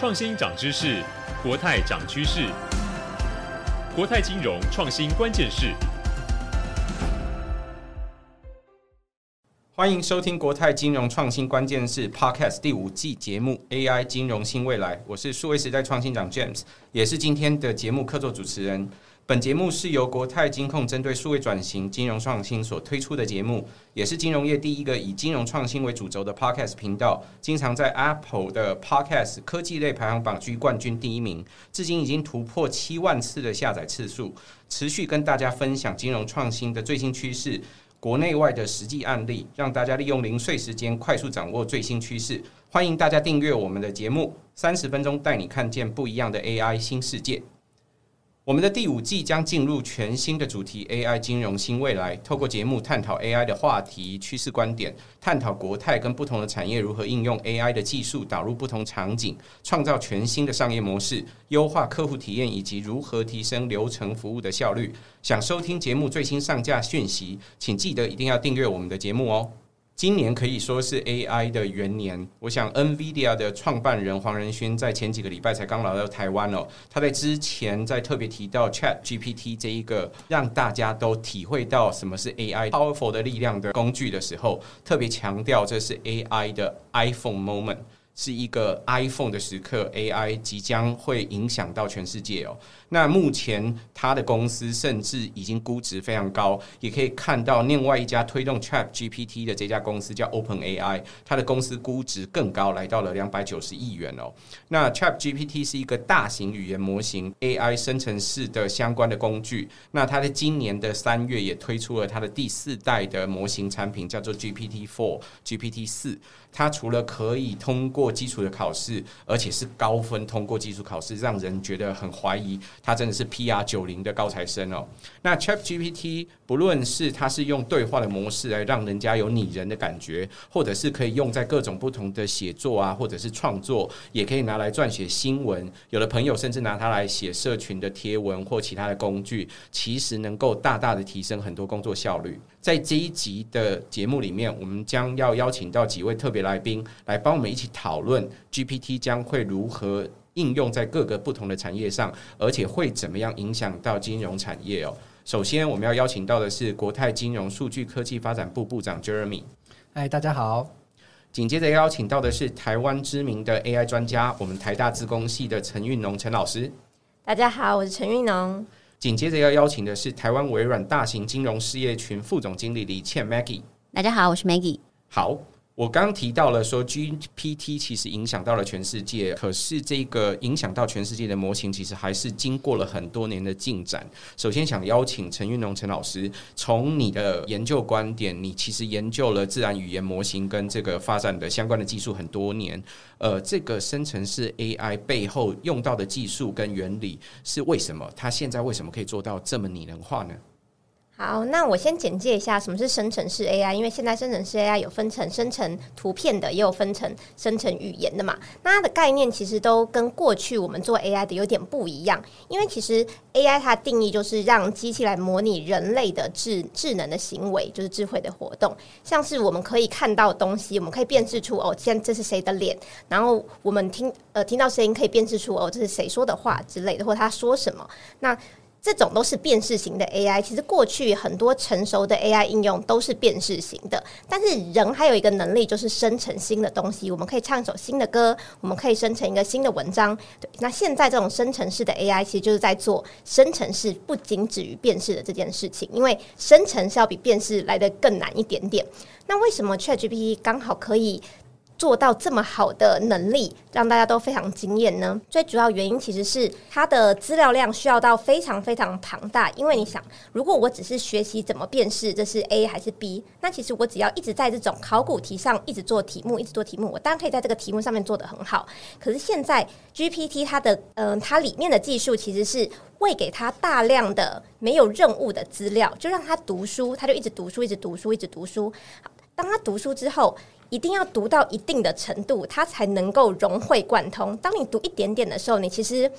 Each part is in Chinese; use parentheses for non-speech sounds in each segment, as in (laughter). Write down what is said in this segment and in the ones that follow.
创新涨知识，国泰涨趋势。国泰金融创新关键是。欢迎收听国泰金融创新关键是 Podcast 第五季节目 AI 金融新未来。我是数位时代创新长 James，也是今天的节目客座主持人。本节目是由国泰金控针对数位转型、金融创新所推出的节目，也是金融业第一个以金融创新为主轴的 Podcast 频道，经常在 Apple 的 Podcast 科技类排行榜居冠军第一名，至今已经突破七万次的下载次数，持续跟大家分享金融创新的最新趋势、国内外的实际案例，让大家利用零碎时间快速掌握最新趋势。欢迎大家订阅我们的节目，三十分钟带你看见不一样的 AI 新世界。我们的第五季将进入全新的主题 AI 金融新未来，透过节目探讨 AI 的话题、趋势观点，探讨国泰跟不同的产业如何应用 AI 的技术导入不同场景，创造全新的商业模式，优化客户体验，以及如何提升流程服务的效率。想收听节目最新上架讯息，请记得一定要订阅我们的节目哦。今年可以说是 AI 的元年。我想，NVIDIA 的创办人黄仁勋在前几个礼拜才刚来到台湾哦。他在之前在特别提到 ChatGPT 这一个让大家都体会到什么是 AI powerful 的力量的工具的时候，特别强调这是 AI 的 iPhone moment，是一个 iPhone 的时刻，AI 即将会影响到全世界哦。那目前他的公司甚至已经估值非常高，也可以看到另外一家推动 ChatGPT 的这家公司叫 OpenAI，它的公司估值更高，来到了两百九十亿元哦。那 ChatGPT 是一个大型语言模型 AI 生成式的相关的工具。那它在今年的三月也推出了它的第四代的模型产品，叫做 GPT-4、GPT 四。它除了可以通过基础的考试，而且是高分通过基础考试，让人觉得很怀疑。它真的是 PR 九零的高材生哦。那 ChatGPT 不论是它是用对话的模式来让人家有拟人的感觉，或者是可以用在各种不同的写作啊，或者是创作，也可以拿来撰写新闻。有的朋友甚至拿它来写社群的贴文或其他的工具，其实能够大大的提升很多工作效率。在这一集的节目里面，我们将要邀请到几位特别来宾来帮我们一起讨论 GPT 将会如何。应用在各个不同的产业上，而且会怎么样影响到金融产业哦？首先，我们要邀请到的是国泰金融数据科技发展部部长 Jeremy。嗨，大家好。紧接着邀请到的是台湾知名的 AI 专家，我们台大自工系的陈韵农陈老师。大家好，我是陈韵农。紧接着要邀请的是台湾微软大型金融事业群副总经理李倩 Maggie。大家好，我是 Maggie。好。我刚提到了说，GPT 其实影响到了全世界，可是这个影响到全世界的模型，其实还是经过了很多年的进展。首先，想邀请陈运龙陈老师，从你的研究观点，你其实研究了自然语言模型跟这个发展的相关的技术很多年。呃，这个生成式 AI 背后用到的技术跟原理是为什么？它现在为什么可以做到这么拟人化呢？好，那我先简介一下什么是生成式 AI，因为现在生成式 AI 有分成生成图片的，也有分成生成语言的嘛。那它的概念其实都跟过去我们做 AI 的有点不一样，因为其实 AI 它定义就是让机器来模拟人类的智智能的行为，就是智慧的活动，像是我们可以看到东西，我们可以辨识出哦，现在这是谁的脸，然后我们听呃听到声音可以辨识出哦，这是谁说的话之类的，或他说什么那。这种都是辨识型的 AI，其实过去很多成熟的 AI 应用都是辨识型的，但是人还有一个能力就是生成新的东西，我们可以唱一首新的歌，我们可以生成一个新的文章。对，那现在这种生成式的 AI 其实就是在做生成式，不仅止于辨识的这件事情，因为生成是要比辨识来得更难一点点。那为什么 ChatGPT 刚好可以做到这么好的能力，让大家都非常惊艳呢？最主要原因其实是它的资料量需要到非常非常庞大。因为你想，如果我只是学习怎么辨识这是 A 还是 B，那其实我只要一直在这种考古题上一直做题目，一直做题目，我当然可以在这个题目上面做得很好。可是现在 GPT 它的嗯、它里面的技术其实是喂给它大量的没有任务的资料，就让它读书，它就一直读书，一直读书，一直读书。当它读书之后。一定要读到一定的程度，它才能够融会贯通。当你读一点点的时候，你其实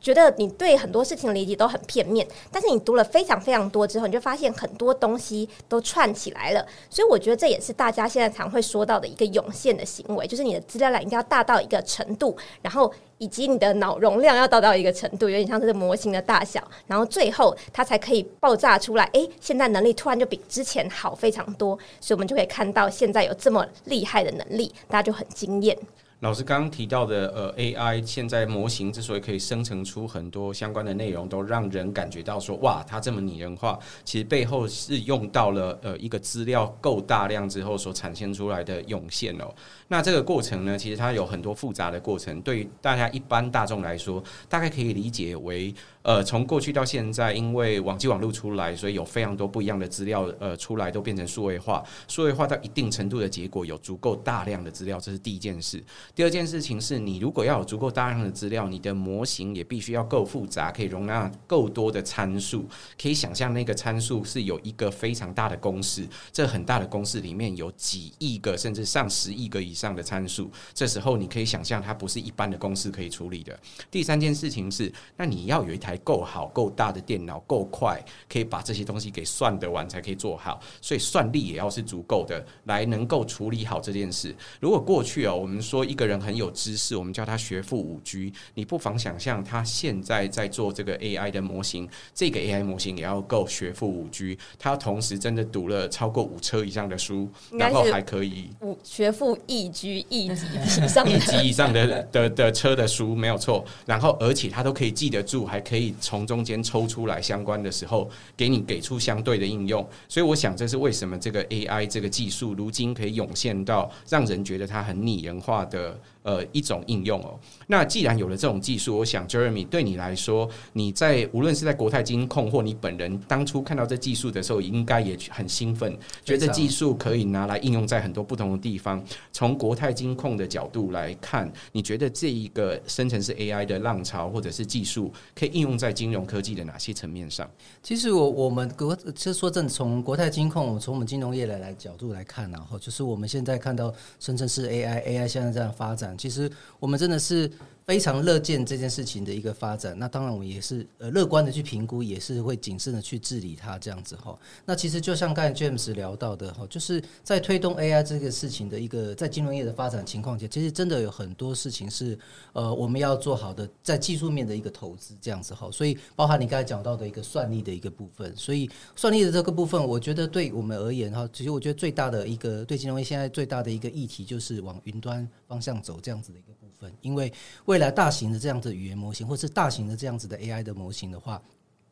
觉得你对很多事情的理解都很片面，但是你读了非常非常多之后，你就发现很多东西都串起来了。所以我觉得这也是大家现在常会说到的一个涌现的行为，就是你的资料量一定要大到一个程度，然后以及你的脑容量要大到一个程度，有点像这个模型的大小，然后最后它才可以爆炸出来。诶，现在能力突然就比之前好非常多，所以我们就可以看到现在有这么厉害的能力，大家就很惊艳。老师刚刚提到的，呃，AI 现在模型之所以可以生成出很多相关的内容，都让人感觉到说，哇，它这么拟人化，其实背后是用到了呃一个资料够大量之后所产生出来的涌现哦。那这个过程呢，其实它有很多复杂的过程，对于大家一般大众来说，大概可以理解为。呃，从过去到现在，因为网际网路出来，所以有非常多不一样的资料，呃，出来都变成数位化。数位化到一定程度的结果，有足够大量的资料，这是第一件事。第二件事情是你如果要有足够大量的资料，你的模型也必须要够复杂，可以容纳够多的参数。可以想象那个参数是有一个非常大的公式，这很大的公式里面有几亿个甚至上十亿个以上的参数。这时候你可以想象，它不是一般的公式可以处理的。第三件事情是，那你要有一台。够好、够大的电脑，够快，可以把这些东西给算得完，才可以做好。所以算力也要是足够的，来能够处理好这件事。如果过去哦，我们说一个人很有知识，我们叫他学富五居，你不妨想象他现在在做这个 AI 的模型，这个 AI 模型也要够学富五居，他同时真的读了超过五车以上的书，然后还可以五学富一居一级以上 (laughs) 一级以上的的的车的书没有错，然后而且他都可以记得住，还可以。可以从中间抽出来相关的时候，给你给出相对的应用，所以我想这是为什么这个 AI 这个技术如今可以涌现到让人觉得它很拟人化的。呃，一种应用哦。那既然有了这种技术，我想 Jeremy 对你来说，你在无论是在国泰金控或你本人当初看到这技术的时候，应该也很兴奋，觉得技术可以拿来应用在很多不同的地方。从国泰金控的角度来看，你觉得这一个生成式 AI 的浪潮或者是技术，可以应用在金融科技的哪些层面上？其实我我们国其实说正，从国泰金控，从我们金融业来来角度来看，然后就是我们现在看到生成式 AI，AI 现在这样发展。其实我们真的是。非常乐见这件事情的一个发展，那当然我们也是呃乐观的去评估，也是会谨慎的去治理它这样子哈。那其实就像刚才 James 聊到的哈，就是在推动 AI 这个事情的一个在金融业的发展情况下，其实真的有很多事情是呃我们要做好的在技术面的一个投资这样子哈。所以包含你刚才讲到的一个算力的一个部分，所以算力的这个部分，我觉得对我们而言哈，其实我觉得最大的一个对金融业现在最大的一个议题就是往云端方向走这样子的一个因为未来大型的这样子语言模型，或是大型的这样子的 AI 的模型的话，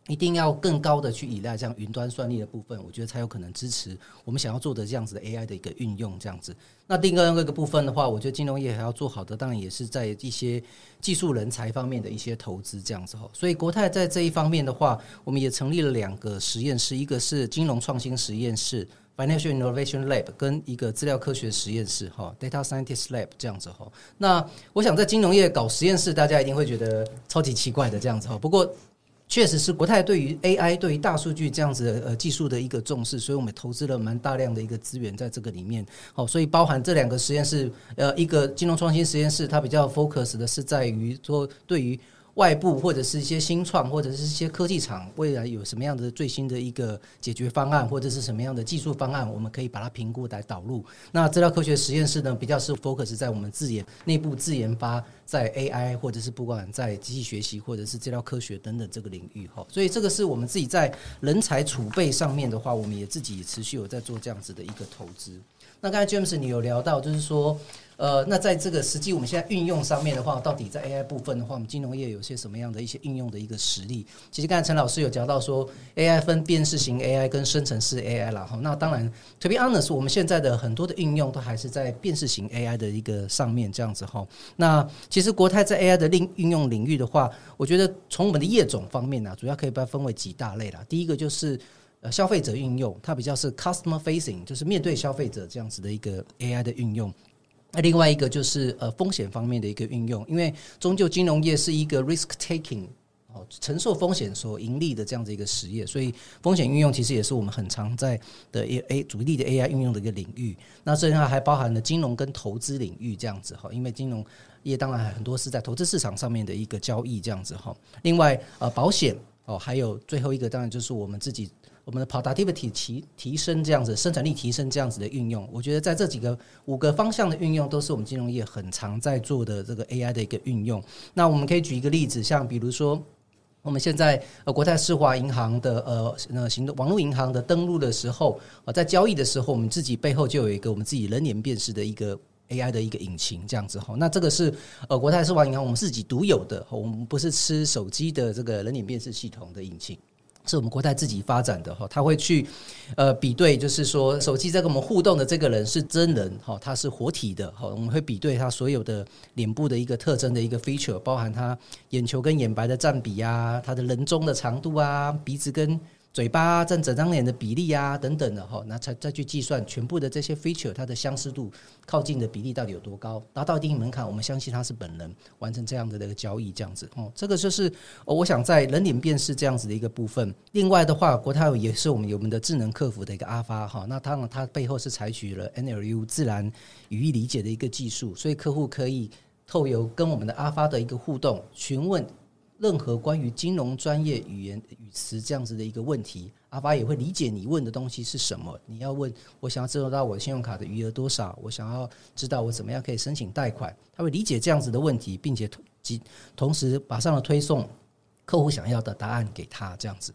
一定要更高的去依赖这样云端算力的部分，我觉得才有可能支持我们想要做的这样子的 AI 的一个运用。这样子，那另外一个部分的话，我觉得金融业还要做好的，当然也是在一些技术人才方面的一些投资。这样子哈，所以国泰在这一方面的话，我们也成立了两个实验室，一个是金融创新实验室。Financial Innovation Lab 跟一个资料科学实验室哈，Data Scientist Lab 这样子哈。那我想在金融业搞实验室，大家一定会觉得超级奇怪的这样子哈。不过确实是国泰对于 AI 对于大数据这样子的呃技术的一个重视，所以我们投资了蛮大量的一个资源在这个里面。好，所以包含这两个实验室，呃，一个金融创新实验室，它比较 focus 的是在于说对于。外部或者是一些新创，或者是一些科技厂，未来有什么样的最新的一个解决方案，或者是什么样的技术方案，我们可以把它评估来导入。那资料科学实验室呢，比较是 focus 在我们自研内部自研发，在 AI 或者是不管在机器学习或者是资料科学等等这个领域哈。所以这个是我们自己在人才储备上面的话，我们也自己持续有在做这样子的一个投资。那刚才 James 你有聊到，就是说。呃，那在这个实际我们现在运用上面的话，到底在 AI 部分的话，我们金融业有些什么样的一些应用的一个实例？其实刚才陈老师有讲到说，AI 分辨识型 AI 跟生成式 AI 啦。哈。那当然，to be honest，我们现在的很多的应用都还是在辨识型 AI 的一个上面这样子哈。那其实国泰在 AI 的应应用领域的话，我觉得从我们的业种方面呢，主要可以把它分为几大类啦。第一个就是消费者运用，它比较是 customer facing，就是面对消费者这样子的一个 AI 的运用。那另外一个就是呃风险方面的一个运用，因为终究金融业是一个 risk taking 哦，承受风险所盈利的这样子一个实业，所以风险运用其实也是我们很常在的 A 主力的 AI 运用的一个领域。那这里还包含了金融跟投资领域这样子哈，因为金融业当然很多是在投资市场上面的一个交易这样子哈。另外呃，保险哦，还有最后一个当然就是我们自己。我们的 productivity 提提升这样子，生产力提升这样子的运用，我觉得在这几个五个方向的运用，都是我们金融业很常在做的这个 AI 的一个运用。那我们可以举一个例子，像比如说我们现在呃国泰世华银行的呃呃行动网络银行的登录的时候，呃在交易的时候，我们自己背后就有一个我们自己人脸辨识的一个 AI 的一个引擎，这样子哈。那这个是呃国泰世华银行我们自己独有的，我们不是吃手机的这个人脸辨识系统的引擎。是我们国泰自己发展的哈，他会去呃比对，就是说手机在跟我们互动的这个人是真人哈，他是活体的哈，我们会比对他所有的脸部的一个特征的一个 feature，包含他眼球跟眼白的占比啊，他的人中的长度啊，鼻子跟。嘴巴占整张脸的比例啊，等等的哈，那才再去计算全部的这些 feature，它的相似度靠近的比例到底有多高？达到一定门槛，我们相信他是本人完成这样的一个交易，这样子哦。这个就是我想在人脸辨识这样子的一个部分。另外的话，国泰也是我们有我们的智能客服的一个阿发哈，那当然它背后是采取了 NLU 自然语义理解的一个技术，所以客户可以透由跟我们的阿发的一个互动询问。任何关于金融专业语言语词这样子的一个问题，阿发也会理解你问的东西是什么。你要问我想要知道到我的信用卡的余额多少，我想要知道我怎么样可以申请贷款，他会理解这样子的问题，并且及同时马上的推送客户想要的答案给他，这样子。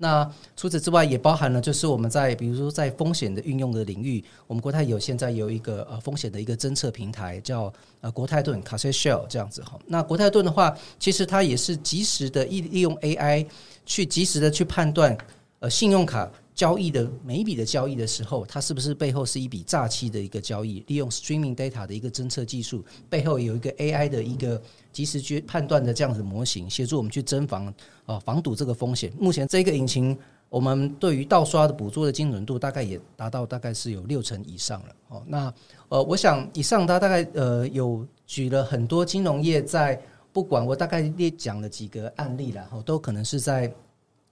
那除此之外，也包含了就是我们在比如说在风险的运用的领域，我们国泰有现在有一个呃风险的一个侦测平台，叫呃国泰盾 c a s s Shell） 这样子哈。那国泰盾的话，其实它也是及时的利利用 AI 去及时的去判断呃信用卡。交易的每一笔的交易的时候，它是不是背后是一笔诈欺的一个交易？利用 streaming data 的一个侦测技术，背后有一个 AI 的一个即时去判断的这样子模型，协助我们去侦防啊防堵这个风险。目前这个引擎，我们对于盗刷的捕捉的精准度大概也达到大概是有六成以上了。哦，那呃，我想以上它大概呃有举了很多金融业在不管我大概列讲了几个案例了，哦，都可能是在。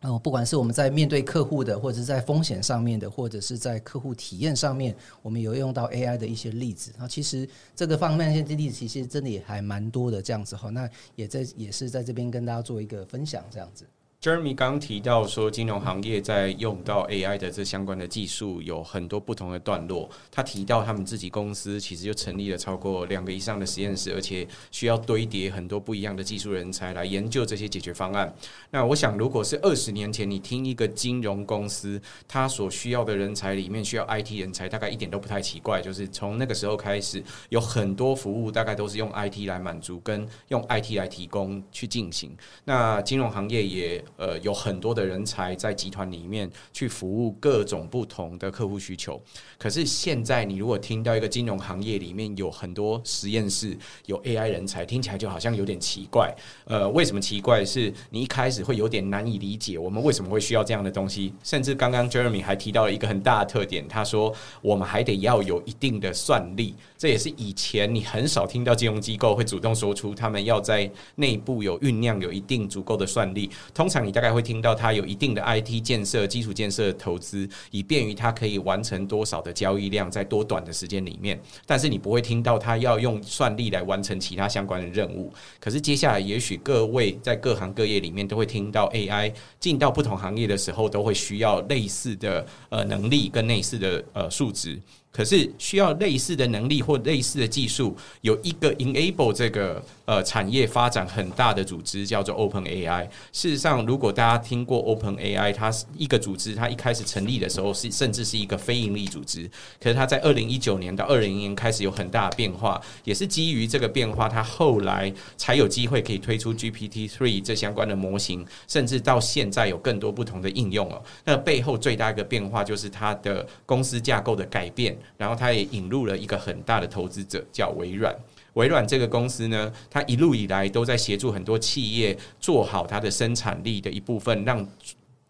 哦，不管是我们在面对客户的，或者是在风险上面的，或者是在客户体验上面，我们有用到 AI 的一些例子。那其实这个方面一些例子，其实真的也还蛮多的这样子哈。那也在也是在这边跟大家做一个分享这样子。Jeremy 刚提到说，金融行业在用到 AI 的这相关的技术有很多不同的段落。他提到他们自己公司其实就成立了超过两个以上的实验室，而且需要堆叠很多不一样的技术人才来研究这些解决方案。那我想，如果是二十年前你听一个金融公司，他所需要的人才里面需要 IT 人才，大概一点都不太奇怪。就是从那个时候开始，有很多服务大概都是用 IT 来满足，跟用 IT 来提供去进行。那金融行业也。呃，有很多的人才在集团里面去服务各种不同的客户需求。可是现在，你如果听到一个金融行业里面有很多实验室有 AI 人才，听起来就好像有点奇怪。呃，为什么奇怪？是你一开始会有点难以理解，我们为什么会需要这样的东西？甚至刚刚 Jeremy 还提到了一个很大的特点，他说我们还得要有一定的算力。这也是以前你很少听到金融机构会主动说出他们要在内部有酝酿有一定足够的算力。通常你大概会听到它有一定的 IT 建设、基础建设投资，以便于它可以完成多少的交易量在多短的时间里面。但是你不会听到它要用算力来完成其他相关的任务。可是接下来，也许各位在各行各业里面都会听到 AI 进到不同行业的时候，都会需要类似的呃能力跟类似的呃数值。可是需要类似的能力或类似的技术，有一个 enable 这个呃产业发展很大的组织叫做 Open AI。事实上，如果大家听过 Open AI，它是一个组织，它一开始成立的时候是甚至是一个非营利组织。可是它在二零一九年到二零年开始有很大的变化，也是基于这个变化，它后来才有机会可以推出 GPT three 这相关的模型，甚至到现在有更多不同的应用哦。那背后最大一个变化就是它的公司架构的改变。然后他也引入了一个很大的投资者，叫微软。微软这个公司呢，它一路以来都在协助很多企业做好它的生产力的一部分，让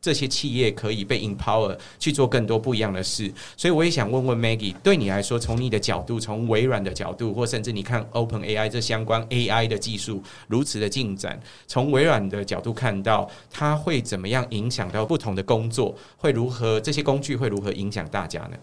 这些企业可以被 empower 去做更多不一样的事。所以我也想问问 Maggie，对你来说，从你的角度，从微软的角度，或甚至你看 Open AI 这相关 AI 的技术如此的进展，从微软的角度看到，它会怎么样影响到不同的工作？会如何？这些工具会如何影响大家呢？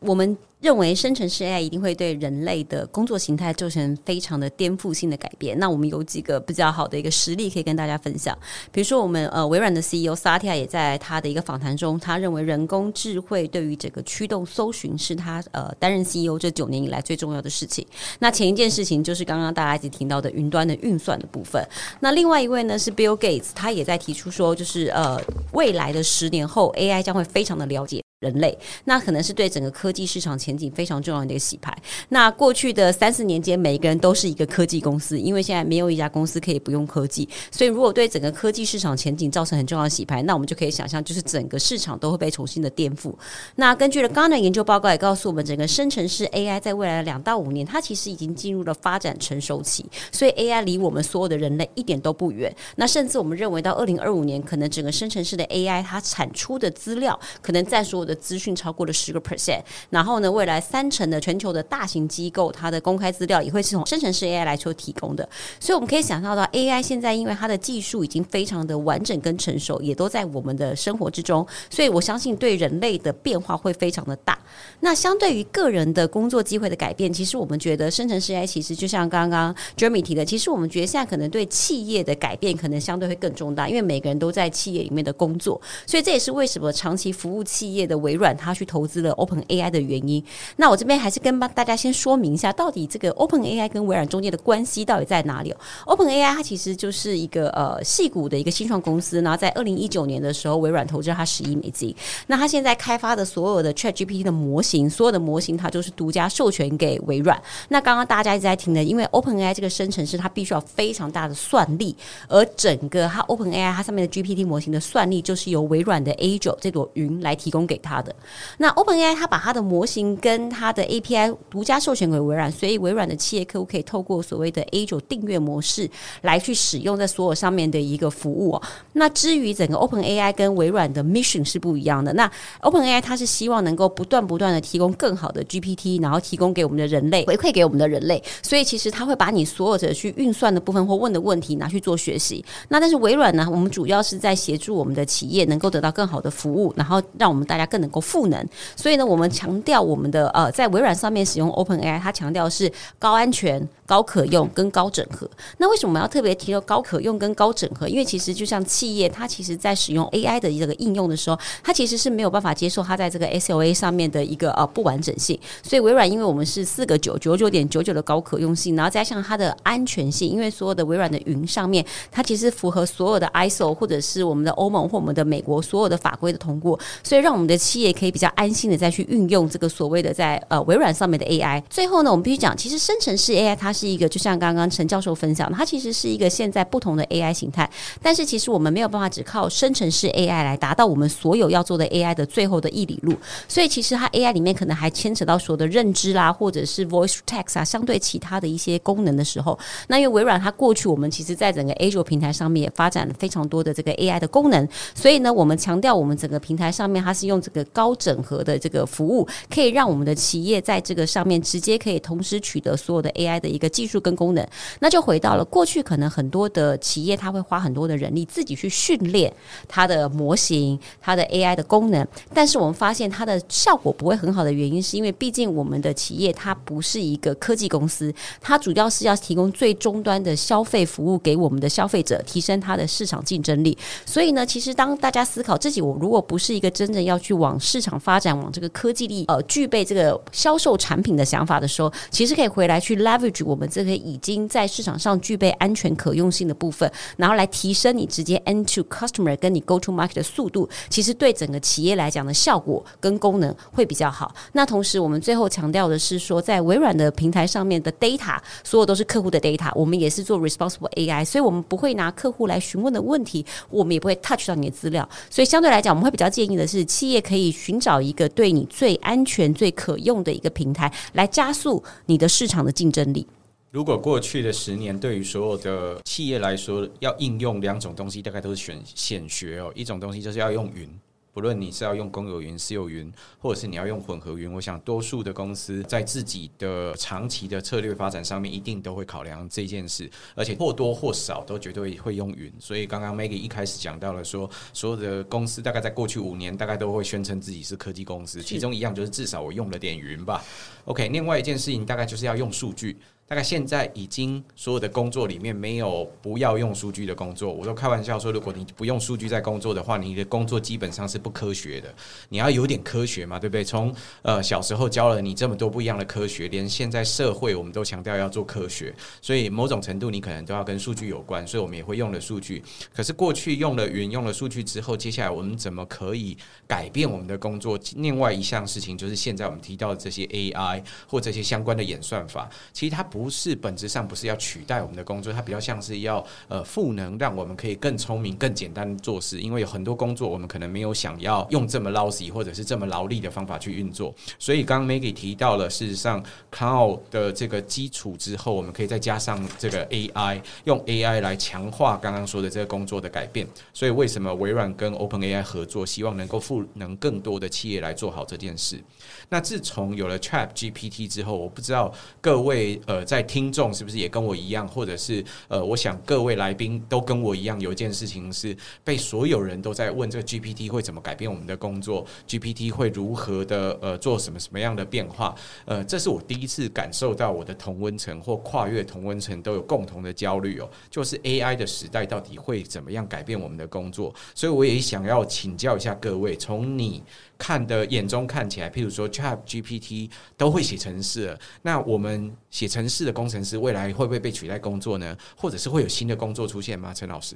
我们认为生成式 AI 一定会对人类的工作形态造成非常的颠覆性的改变。那我们有几个比较好的一个实例可以跟大家分享。比如说，我们呃微软的 CEO Satya 也在他的一个访谈中，他认为人工智慧对于整个驱动搜寻是他呃担任 CEO 这九年以来最重要的事情。那前一件事情就是刚刚大家一起听到的云端的运算的部分。那另外一位呢是 Bill Gates，他也在提出说，就是呃未来的十年后 AI 将会非常的了解。人类，那可能是对整个科技市场前景非常重要的一个洗牌。那过去的三四年间，每一个人都是一个科技公司，因为现在没有一家公司可以不用科技。所以，如果对整个科技市场前景造成很重要的洗牌，那我们就可以想象，就是整个市场都会被重新的颠覆。那根据了刚刚的研究报告也告诉我们，整个生成式 AI 在未来的两到五年，它其实已经进入了发展成熟期。所以，AI 离我们所有的人类一点都不远。那甚至我们认为，到二零二五年，可能整个生成式的 AI 它产出的资料，可能在所有的的资讯超过了十个 percent，然后呢，未来三成的全球的大型机构，它的公开资料也会是从生成式 AI 来做提供的。所以我们可以想象到，AI 现在因为它的技术已经非常的完整跟成熟，也都在我们的生活之中。所以我相信对人类的变化会非常的大。那相对于个人的工作机会的改变，其实我们觉得生成式 AI 其实就像刚刚 Jeremy 提的，其实我们觉得现在可能对企业的改变可能相对会更重大，因为每个人都在企业里面的工作，所以这也是为什么长期服务企业的微软。他去投资了 Open AI 的原因，那我这边还是跟帮大家先说明一下，到底这个 Open AI 跟微软中间的关系到底在哪里？Open AI 它其实就是一个呃细股的一个新创公司，然后在二零一九年的时候，微软投资它十亿美金。那它现在开发的所有的 ChatGPT 的模型，所有的模型它就是独家授权给微软。那刚刚大家一直在听的，因为 Open AI 这个生成式它必须要非常大的算力，而整个它 Open AI 它上面的 GPT 模型的算力就是由微软的 Azure 这朵云来提供给它它的。那 OpenAI 它把它的模型跟它的 API 独家授权给微软，所以微软的企业客户可以透过所谓的 Azure 订阅模式来去使用在所有上面的一个服务哦。那至于整个 OpenAI 跟微软的 mission 是不一样的。那 OpenAI 它是希望能够不断不断的提供更好的 GPT，然后提供给我们的人类回馈给我们的人类。所以其实它会把你所有的去运算的部分或问的问题拿去做学习。那但是微软呢，我们主要是在协助我们的企业能够得到更好的服务，然后让我们大家更能够赋能。所以呢，我们强调我们的呃，在微软上面使用 OpenAI，它强调是高安全、高可用跟高整合。那为什么我们要特别提到高可用跟高整合？因为其实就像企业，它其实在使用 AI 的这个应用的时候，它其实是没有办法接受它在这个 SLA 上面的一个呃不完整性。所以微软，因为我们是四个九九九点九九的高可用性，然后加上它的安全性，因为所有的微软的云上面，它其实符合所有的 ISO 或者是我们的欧盟或我们的美国所有的法规的通过，所以让我们的企业可以比较安。心的再去运用这个所谓的在呃微软上面的 AI，最后呢，我们必须讲，其实生成式 AI 它是一个，就像刚刚陈教授分享，它其实是一个现在不同的 AI 形态。但是其实我们没有办法只靠生成式 AI 来达到我们所有要做的 AI 的最后的一里路。所以其实它 AI 里面可能还牵扯到所有的认知啦，或者是 voice text 啊，相对其他的一些功能的时候，那因为微软它过去我们其实在整个 Azure 平台上面也发展了非常多的这个 AI 的功能，所以呢，我们强调我们整个平台上面它是用这个高整合。的这个服务可以让我们的企业在这个上面直接可以同时取得所有的 AI 的一个技术跟功能，那就回到了过去，可能很多的企业它会花很多的人力自己去训练它的模型、它的 AI 的功能，但是我们发现它的效果不会很好的原因，是因为毕竟我们的企业它不是一个科技公司，它主要是要提供最终端的消费服务给我们的消费者，提升它的市场竞争力。所以呢，其实当大家思考自己，我如果不是一个真正要去往市场发展。往这个科技力呃具备这个销售产品的想法的时候，其实可以回来去 leverage 我们这个已经在市场上具备安全可用性的部分，然后来提升你直接 end to customer 跟你 go to market 的速度，其实对整个企业来讲的效果跟功能会比较好。那同时我们最后强调的是说，在微软的平台上面的 data 所有都是客户的 data，我们也是做 responsible AI，所以我们不会拿客户来询问的问题，我们也不会 touch 到你的资料。所以相对来讲，我们会比较建议的是，企业可以寻找一个。对你最安全、最可用的一个平台，来加速你的市场的竞争力。如果过去的十年对于所有的企业来说，要应用两种东西，大概都是选选学哦。一种东西就是要用云。不论你是要用公有云、私有云，或者是你要用混合云，我想多数的公司在自己的长期的策略发展上面，一定都会考量这件事，而且或多或少都绝对会用云。所以刚刚 Maggie 一开始讲到了说，所有的公司大概在过去五年，大概都会宣称自己是科技公司，其中一样就是至少我用了点云吧。OK，另外一件事情大概就是要用数据。大概现在已经所有的工作里面没有不要用数据的工作，我都开玩笑说，如果你不用数据在工作的话，你的工作基本上是不科学的。你要有点科学嘛，对不对？从呃小时候教了你这么多不一样的科学，连现在社会我们都强调要做科学，所以某种程度你可能都要跟数据有关，所以我们也会用了数据。可是过去用了云、用了数据之后，接下来我们怎么可以改变我们的工作？另外一项事情就是现在我们提到的这些 AI 或这些相关的演算法，其实它不。不是本质上不是要取代我们的工作，它比较像是要呃赋能，让我们可以更聪明、更简单做事。因为有很多工作我们可能没有想要用这么 low 或者是这么劳力的方法去运作。所以刚刚 Maggie 提到了，事实上 Cloud 的这个基础之后，我们可以再加上这个 AI，用 AI 来强化刚刚说的这个工作的改变。所以为什么微软跟 OpenAI 合作，希望能够赋能更多的企业来做好这件事？那自从有了 ChatGPT 之后，我不知道各位呃。在听众是不是也跟我一样，或者是呃，我想各位来宾都跟我一样，有一件事情是被所有人都在问：这个 GPT 会怎么改变我们的工作？GPT 会如何的呃做什么什么样的变化？呃，这是我第一次感受到我的同温层或跨越同温层都有共同的焦虑哦，就是 AI 的时代到底会怎么样改变我们的工作？所以我也想要请教一下各位，从你看的眼中看起来，譬如说 ChatGPT 都会写程式了，那我们写程式。的工程师未来会不会被取代工作呢？或者是会有新的工作出现吗？陈老师，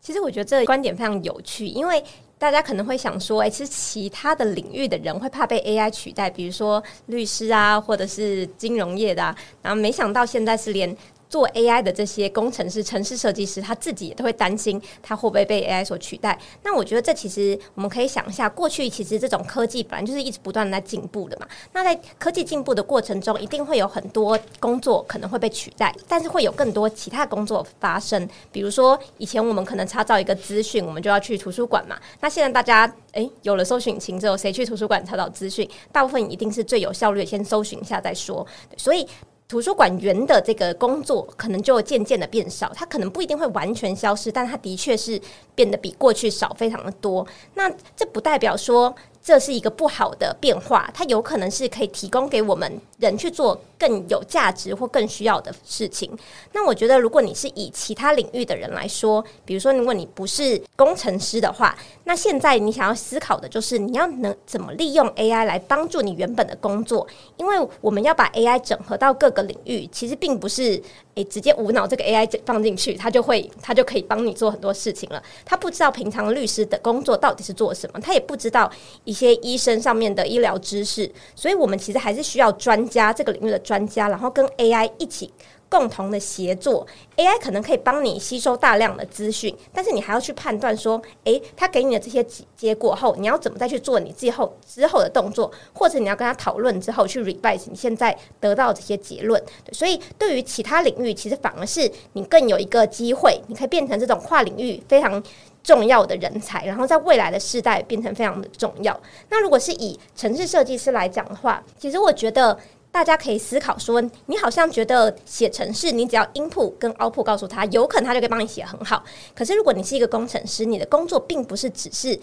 其实我觉得这个观点非常有趣，因为大家可能会想说，哎，其实其他的领域的人会怕被 AI 取代，比如说律师啊，或者是金融业的啊，然后没想到现在是连。做 AI 的这些工程师、城市设计师，他自己也都会担心，他会不会被 AI 所取代？那我觉得这其实我们可以想一下，过去其实这种科技本来就是一直不断在进步的嘛。那在科技进步的过程中，一定会有很多工作可能会被取代，但是会有更多其他工作发生。比如说，以前我们可能查找一个资讯，我们就要去图书馆嘛。那现在大家诶有了搜寻引擎之后，谁去图书馆查找资讯？大部分一定是最有效率，先搜寻一下再说。所以。图书馆员的这个工作可能就渐渐的变少，它可能不一定会完全消失，但它的确是变得比过去少非常的多。那这不代表说。这是一个不好的变化，它有可能是可以提供给我们人去做更有价值或更需要的事情。那我觉得，如果你是以其他领域的人来说，比如说，如果你不是工程师的话，那现在你想要思考的就是你要能怎么利用 AI 来帮助你原本的工作，因为我们要把 AI 整合到各个领域，其实并不是。诶，直接无脑这个 AI 放进去，他就会，他就可以帮你做很多事情了。他不知道平常律师的工作到底是做什么，他也不知道一些医生上面的医疗知识，所以我们其实还是需要专家，这个领域的专家，然后跟 AI 一起。共同的协作，AI 可能可以帮你吸收大量的资讯，但是你还要去判断说，诶，他给你的这些结果后，你要怎么再去做你之后之后的动作，或者你要跟他讨论之后去 revise 你现在得到这些结论。所以对于其他领域，其实反而是你更有一个机会，你可以变成这种跨领域非常重要的人才，然后在未来的世代变成非常的重要。那如果是以城市设计师来讲的话，其实我觉得。大家可以思考说，你好像觉得写程式，你只要 input 跟 output 告诉他，有可能他就可以帮你写很好。可是如果你是一个工程师，你的工作并不是只是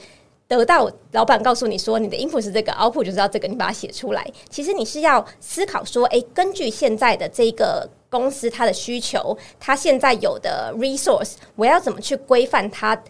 得到老板告诉你说你的 input 是这个，output 就知道这个，你把它写出来。其实你是要思考说，诶，根据现在的这个公司它的需求，它现在有的 resource，我要怎么去规范它？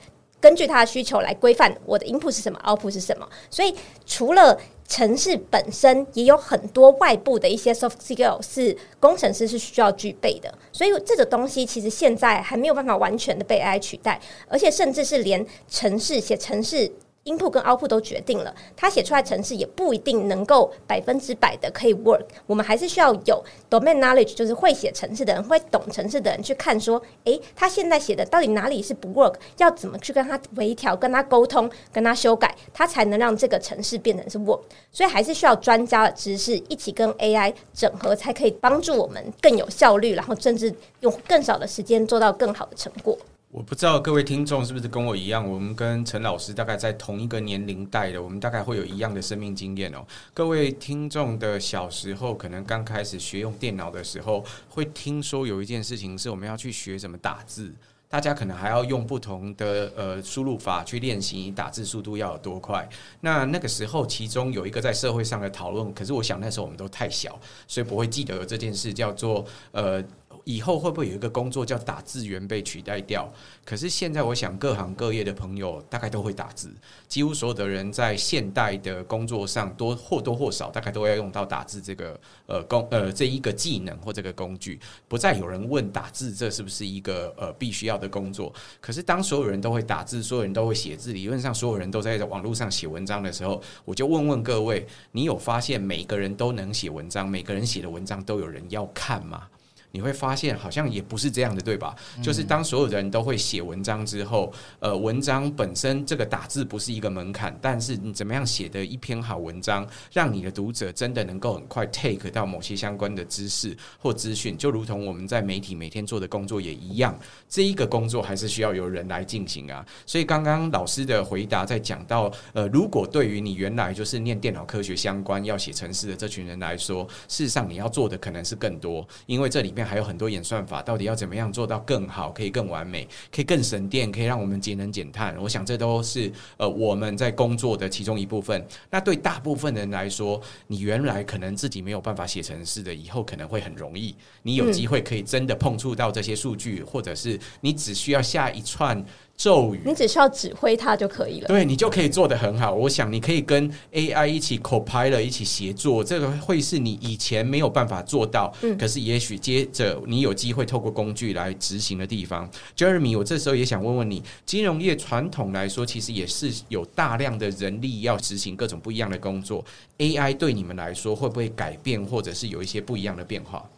根据他的需求来规范我的 input 是什么，output 是什么。所以除了城市本身也有很多外部的一些 soft skill 是工程师是需要具备的，所以这个东西其实现在还没有办法完全的被 AI 取代，而且甚至是连城市写城市 input 跟 output 都决定了，他写出来程式也不一定能够百分之百的可以 work。我们还是需要有 domain knowledge，就是会写程式的人，会懂程式的人去看说，诶，他现在写的到底哪里是不 work，要怎么去跟他微调、跟他沟通、跟他修改，他才能让这个程式变成是 work。所以还是需要专家的知识一起跟 AI 整合，才可以帮助我们更有效率，然后甚至用更少的时间做到更好的成果。我不知道各位听众是不是跟我一样，我们跟陈老师大概在同一个年龄代的，我们大概会有一样的生命经验哦。各位听众的小时候，可能刚开始学用电脑的时候，会听说有一件事情是我们要去学怎么打字，大家可能还要用不同的呃输入法去练习打字速度要有多快。那那个时候，其中有一个在社会上的讨论，可是我想那时候我们都太小，所以不会记得这件事，叫做呃。以后会不会有一个工作叫打字员被取代掉？可是现在我想各行各业的朋友大概都会打字，几乎所有的人在现代的工作上多或多或少大概都要用到打字这个呃工呃这一个技能或这个工具。不再有人问打字这是不是一个呃必须要的工作？可是当所有人都会打字，所有人都会写字，理论上所有人都在网络上写文章的时候，我就问问各位：你有发现每个人都能写文章，每个人写的文章都有人要看吗？你会发现好像也不是这样的，对吧？就是当所有人都会写文章之后，呃，文章本身这个打字不是一个门槛，但是你怎么样写的一篇好文章，让你的读者真的能够很快 take 到某些相关的知识或资讯，就如同我们在媒体每天做的工作也一样，这一个工作还是需要有人来进行啊。所以刚刚老师的回答在讲到，呃，如果对于你原来就是念电脑科学相关要写程式的这群人来说，事实上你要做的可能是更多，因为这里面。还有很多演算法，到底要怎么样做到更好，可以更完美，可以更省电，可以让我们节能减碳？我想这都是呃我们在工作的其中一部分。那对大部分人来说，你原来可能自己没有办法写程式的，以后可能会很容易。你有机会可以真的碰触到这些数据，或者是你只需要下一串。咒语，你只需要指挥它就可以了。对，你就可以做得很好。我想你可以跟 AI 一起 Copilot 一起协作，这个会是你以前没有办法做到。嗯，可是也许接着你有机会透过工具来执行的地方。Jeremy，我这时候也想问问你，金融业传统来说，其实也是有大量的人力要执行各种不一样的工作。AI 对你们来说会不会改变，或者是有一些不一样的变化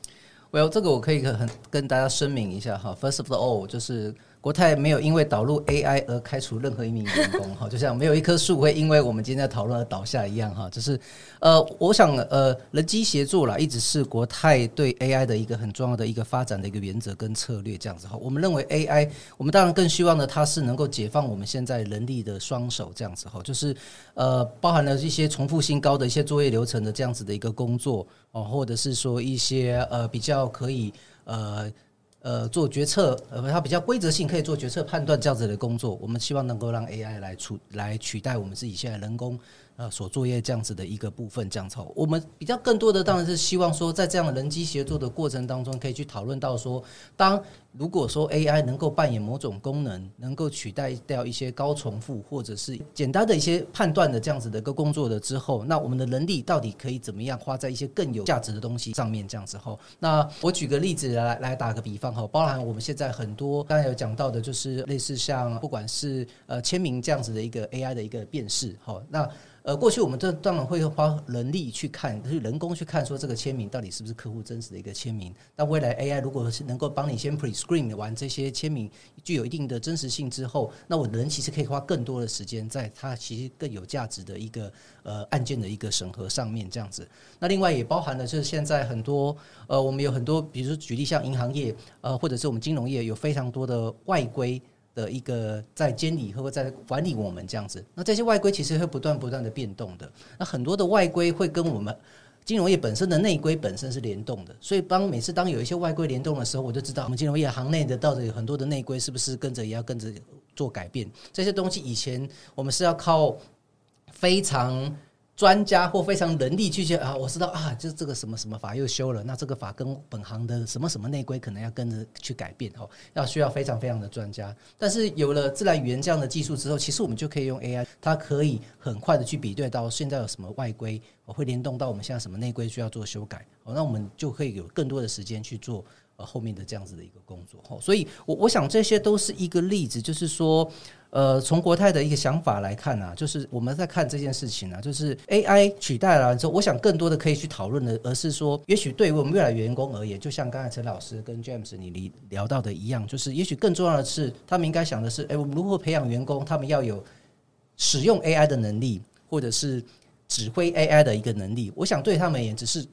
？Well，这个我可以很跟大家声明一下哈。First of all，就是。国泰没有因为导入 AI 而开除任何一名员工 (laughs) 哈，就像没有一棵树会因为我们今天在讨论而倒下一样哈。就是呃，我想呃，人机协作啦，一直是国泰对 AI 的一个很重要的一个发展的一个原则跟策略这样子哈。我们认为 AI，我们当然更希望呢，它是能够解放我们现在人力的双手这样子哈。就是呃，包含了一些重复性高的一些作业流程的这样子的一个工作哦，或者是说一些呃比较可以呃。呃，做决策，呃，它比较规则性，可以做决策判断这样子的工作，我们希望能够让 AI 来处来取代我们自己现在人工。呃，所作业这样子的一个部分，这样子，我们比较更多的当然是希望说，在这样人机协作的过程当中，可以去讨论到说，当如果说 AI 能够扮演某种功能，能够取代掉一些高重复或者是简单的一些判断的这样子的一个工作的之后，那我们的能力到底可以怎么样花在一些更有价值的东西上面？这样子后，那我举个例子来来打个比方哈，包含我们现在很多刚才有讲到的，就是类似像不管是呃签名这样子的一个 AI 的一个辨识，哈那。呃，过去我们这当然会花人力去看，就是人工去看，说这个签名到底是不是客户真实的一个签名。但未来 AI 如果是能够帮你先 pre-screen 完这些签名具有一定的真实性之后，那我人其实可以花更多的时间在它其实更有价值的一个呃案件的一个审核上面，这样子。那另外也包含了就是现在很多呃，我们有很多，比如说举例像银行业呃，或者是我们金融业有非常多的外规。的一个在监理或者在管理我们这样子，那这些外规其实会不断不断的变动的。那很多的外规会跟我们金融业本身的内规本身是联动的，所以当每次当有一些外规联动的时候，我就知道我们金融业行内的到底有很多的内规是不是跟着也要跟着做改变。这些东西以前我们是要靠非常。专家或非常能力去讲啊，我知道啊，就是这个什么什么法又修了，那这个法跟本行的什么什么内规可能要跟着去改变哦，要需要非常非常的专家。但是有了自然语言这样的技术之后，其实我们就可以用 AI，它可以很快的去比对到现在有什么外规，会联动到我们现在什么内规需要做修改，哦，那我们就可以有更多的时间去做呃后面的这样子的一个工作。哈，所以我我想这些都是一个例子，就是说。呃，从国泰的一个想法来看啊，就是我们在看这件事情啊，就是 AI 取代了之后，我想更多的可以去讨论的，而是说，也许对于我们未来员工而言，就像刚才陈老师跟 James 你聊到的一样，就是也许更重要的是，他们应该想的是，哎，我们如何培养员工，他们要有使用 AI 的能力，或者是指挥 AI 的一个能力。我想对他们而言，只是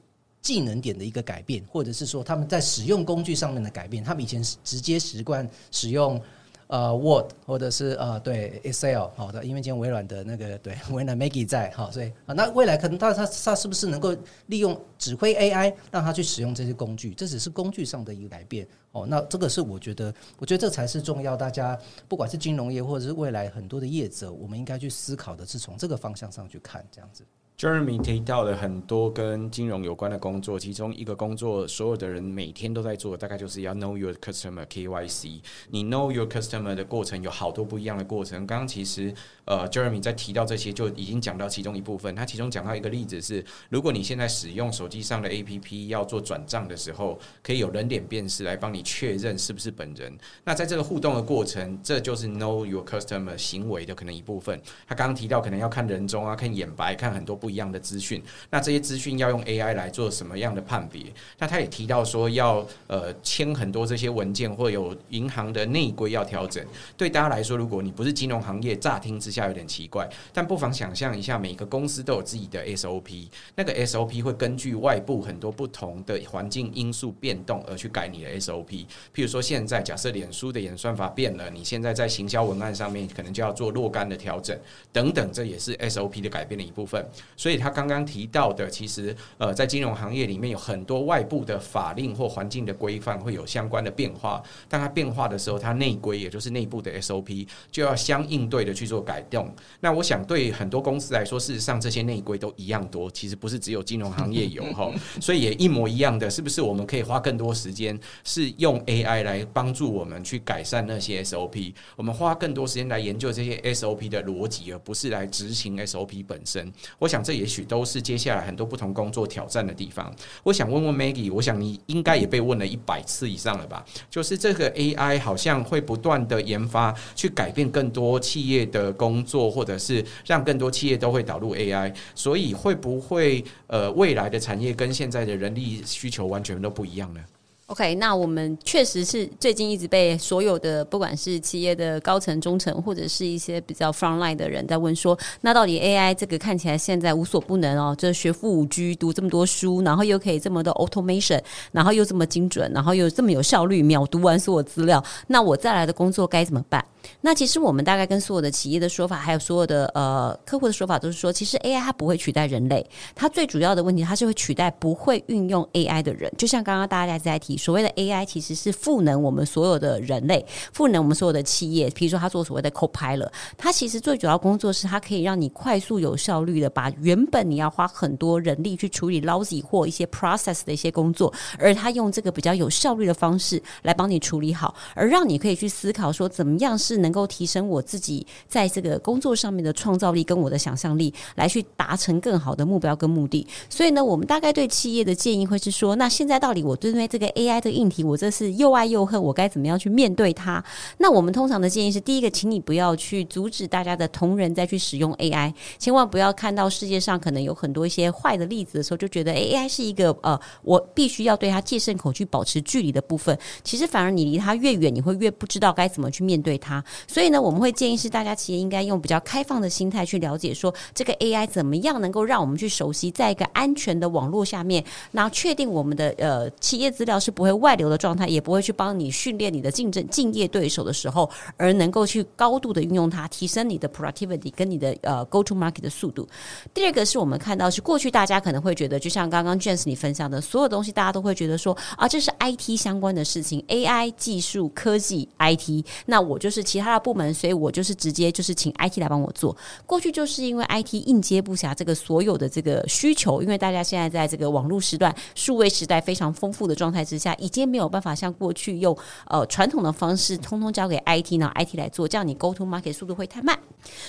技能点的一个改变，或者是说他们在使用工具上面的改变。他们以前是直接习惯使用。呃，Word 或者是呃，对 Excel 好的，因为今天微软的那个对 (laughs) 微软 Maggie 在好，所以啊，那未来可能他他他是不是能够利用指挥 AI 让他去使用这些工具？这只是工具上的一个改变哦。那这个是我觉得，我觉得这才是重要。大家不管是金融业或者是未来很多的业者，我们应该去思考的是从这个方向上去看这样子。Jeremy 提到了很多跟金融有关的工作，其中一个工作所有的人每天都在做，大概就是要 Know Your Customer KYC。你 Know Your Customer 的过程有好多不一样的过程。刚刚其实呃，Jeremy 在提到这些就已经讲到其中一部分。他其中讲到一个例子是，如果你现在使用手机上的 APP 要做转账的时候，可以有人脸辨识来帮你确认是不是本人。那在这个互动的过程，这就是 Know Your Customer 行为的可能一部分。他刚刚提到可能要看人中啊，看眼白，看很多。不一样的资讯，那这些资讯要用 AI 来做什么样的判别？那他也提到说要呃签很多这些文件，或有银行的内规要调整。对大家来说，如果你不是金融行业，乍听之下有点奇怪，但不妨想象一下，每个公司都有自己的 SOP，那个 SOP 会根据外部很多不同的环境因素变动而去改你的 SOP。譬如说，现在假设脸书的演算法变了，你现在在行销文案上面可能就要做若干的调整等等，这也是 SOP 的改变的一部分。所以他刚刚提到的，其实呃，在金融行业里面有很多外部的法令或环境的规范会有相关的变化。当它变化的时候，它内规也就是内部的 SOP 就要相应对的去做改动。那我想对很多公司来说，事实上这些内规都一样多，其实不是只有金融行业有哈，(laughs) 所以也一模一样的，是不是？我们可以花更多时间，是用 AI 来帮助我们去改善那些 SOP。我们花更多时间来研究这些 SOP 的逻辑，而不是来执行 SOP 本身。我想。这也许都是接下来很多不同工作挑战的地方。我想问问 Maggie，我想你应该也被问了一百次以上了吧？就是这个 AI 好像会不断的研发，去改变更多企业的工作，或者是让更多企业都会导入 AI，所以会不会呃未来的产业跟现在的人力需求完全都不一样呢？OK，那我们确实是最近一直被所有的不管是企业的高层、中层，或者是一些比较 frontline 的人在问说，那到底 AI 这个看起来现在无所不能哦，就是学富五车，读这么多书，然后又可以这么多 automation，然后又这么精准，然后又这么有效率，秒读完所有资料，那我再来的工作该怎么办？那其实我们大概跟所有的企业的说法，还有所有的呃客户的说法，都是说，其实 AI 它不会取代人类，它最主要的问题，它是会取代不会运用 AI 的人。就像刚刚大家在提，所谓的 AI 其实是赋能我们所有的人类，赋能我们所有的企业。比如说，他做所谓的 Copilot，他其实最主要工作是它可以让你快速有效率的把原本你要花很多人力去处理 lousy 或一些 process 的一些工作，而他用这个比较有效率的方式来帮你处理好，而让你可以去思考说，怎么样是。能够提升我自己在这个工作上面的创造力跟我的想象力，来去达成更好的目标跟目的。所以呢，我们大概对企业的建议会是说：那现在到底我对这个 A AI 的硬体，我这是又爱又恨，我该怎么样去面对它？那我们通常的建议是：第一个，请你不要去阻止大家的同仁再去使用 AI，千万不要看到世界上可能有很多一些坏的例子的时候，就觉得 AI 是一个呃，我必须要对它戒慎恐惧，保持距离的部分。其实反而你离它越远，你会越不知道该怎么去面对它。所以呢，我们会建议是大家企业应该用比较开放的心态去了解，说这个 AI 怎么样能够让我们去熟悉，在一个安全的网络下面，然后确定我们的呃企业资料是不会外流的状态，也不会去帮你训练你的竞争竞业对手的时候，而能够去高度的运用它，提升你的 productivity 跟你的呃 go to market 的速度。第二个是我们看到是过去大家可能会觉得，就像刚刚 James 你分享的所有东西，大家都会觉得说啊，这是 IT 相关的事情，AI 技术科技 IT，那我就是其他的部门，所以我就是直接就是请 IT 来帮我做。过去就是因为 IT 应接不暇这个所有的这个需求，因为大家现在在这个网络时段、数位时代非常丰富的状态之下，已经没有办法像过去用呃传统的方式通通交给 IT，然后 IT 来做，这样你 go to market 速度会太慢。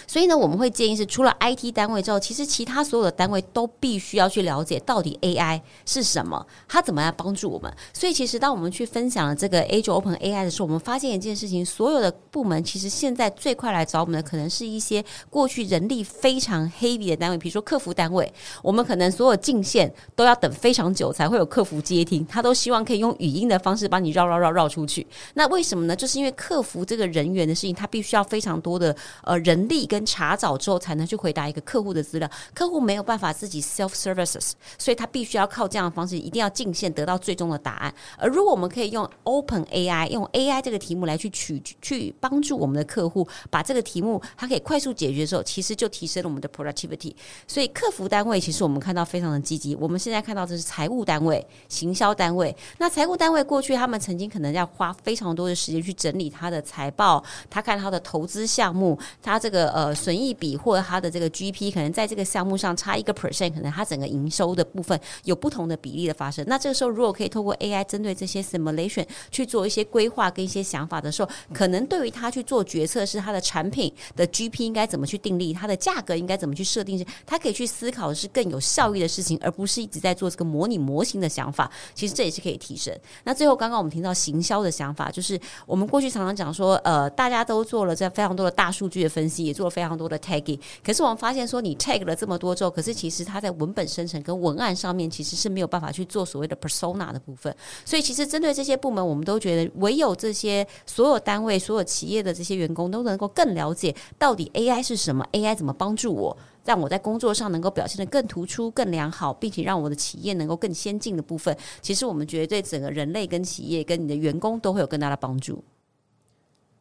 所以呢，我们会建议是，除了 IT 单位之后，其实其他所有的单位都必须要去了解到底 AI 是什么，它怎么样帮助我们。所以，其实当我们去分享这个 Azure Open AI 的时候，我们发现一件事情：所有的部门其实现在最快来找我们的，可能是一些过去人力非常 heavy 的单位，比如说客服单位，我们可能所有进线都要等非常久才会有客服接听，他都希望可以用用语音的方式帮你绕绕绕绕出去。那为什么呢？就是因为客服这个人员的事情，他必须要非常多的呃人力跟查找之后才能去回答一个客户的资料，客户没有办法自己 self services，所以他必须要靠这样的方式，一定要进线得到最终的答案。而如果我们可以用 Open AI，用 AI 这个题目来去取去帮助我们的客户，把这个题目它可以快速解决的时候，其实就提升了我们的 productivity。所以客服单位其实我们看到非常的积极。我们现在看到的是财务单位、行销单位。那财务单位过去他们曾经可能要花非常多的时间去整理他的财报，他看他的投资项目，他这个呃。损益比或者他的这个 GP 可能在这个项目上差一个 percent，可能它整个营收的部分有不同的比例的发生。那这个时候，如果可以透过 AI 针对这些 simulation 去做一些规划跟一些想法的时候，可能对于他去做决策，是他的产品的 GP 应该怎么去定立，它的价格应该怎么去设定，是他可以去思考是更有效益的事情，而不是一直在做这个模拟模型的想法。其实这也是可以提升。那最后，刚刚我们听到行销的想法，就是我们过去常常讲说，呃，大家都做了这非常多的大数据的分析，也做了。非常多的 tagging，可是我们发现说，你 tag 了这么多之后，可是其实它在文本生成跟文案上面其实是没有办法去做所谓的 persona 的部分。所以其实针对这些部门，我们都觉得唯有这些所有单位、所有企业的这些员工都能够更了解到底 AI 是什么，AI 怎么帮助我，让我在工作上能够表现得更突出、更良好，并且让我的企业能够更先进的部分。其实我们觉得对整个人类跟企业跟你的员工都会有更大的帮助。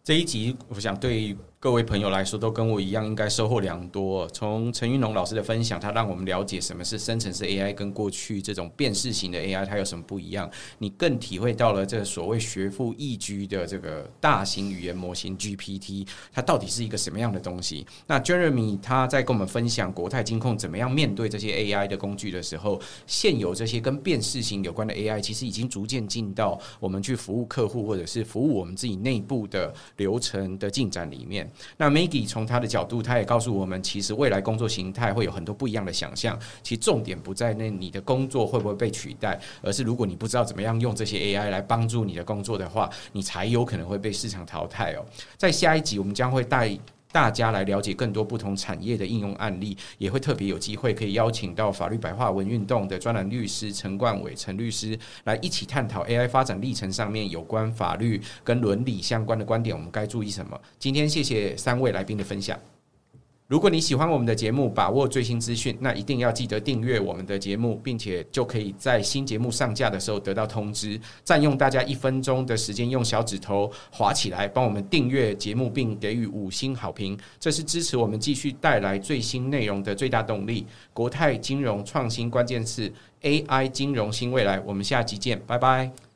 这一集，我想对。各位朋友来说，都跟我一样，应该收获良多。从陈云龙老师的分享，他让我们了解什么是生成式 AI，跟过去这种辨识型的 AI 它有什么不一样。你更体会到了这所谓学富易居的这个大型语言模型 GPT，它到底是一个什么样的东西？那 Jeremy 他在跟我们分享国泰金控怎么样面对这些 AI 的工具的时候，现有这些跟辨识型有关的 AI，其实已经逐渐进到我们去服务客户或者是服务我们自己内部的流程的进展里面。那 Maggie 从他的角度，他也告诉我们，其实未来工作形态会有很多不一样的想象。其实重点不在那你的工作会不会被取代，而是如果你不知道怎么样用这些 AI 来帮助你的工作的话，你才有可能会被市场淘汰哦。在下一集，我们将会带大家来了解更多不同产业的应用案例，也会特别有机会可以邀请到法律白话文运动的专栏律师陈冠伟陈律师来一起探讨 AI 发展历程上面有关法律跟伦理相关的观点，我们该注意什么？今天谢谢三位来宾的分享。如果你喜欢我们的节目，把握最新资讯，那一定要记得订阅我们的节目，并且就可以在新节目上架的时候得到通知。占用大家一分钟的时间，用小指头滑起来，帮我们订阅节目，并给予五星好评，这是支持我们继续带来最新内容的最大动力。国泰金融创新关键势，AI 金融新未来，我们下集见，拜拜。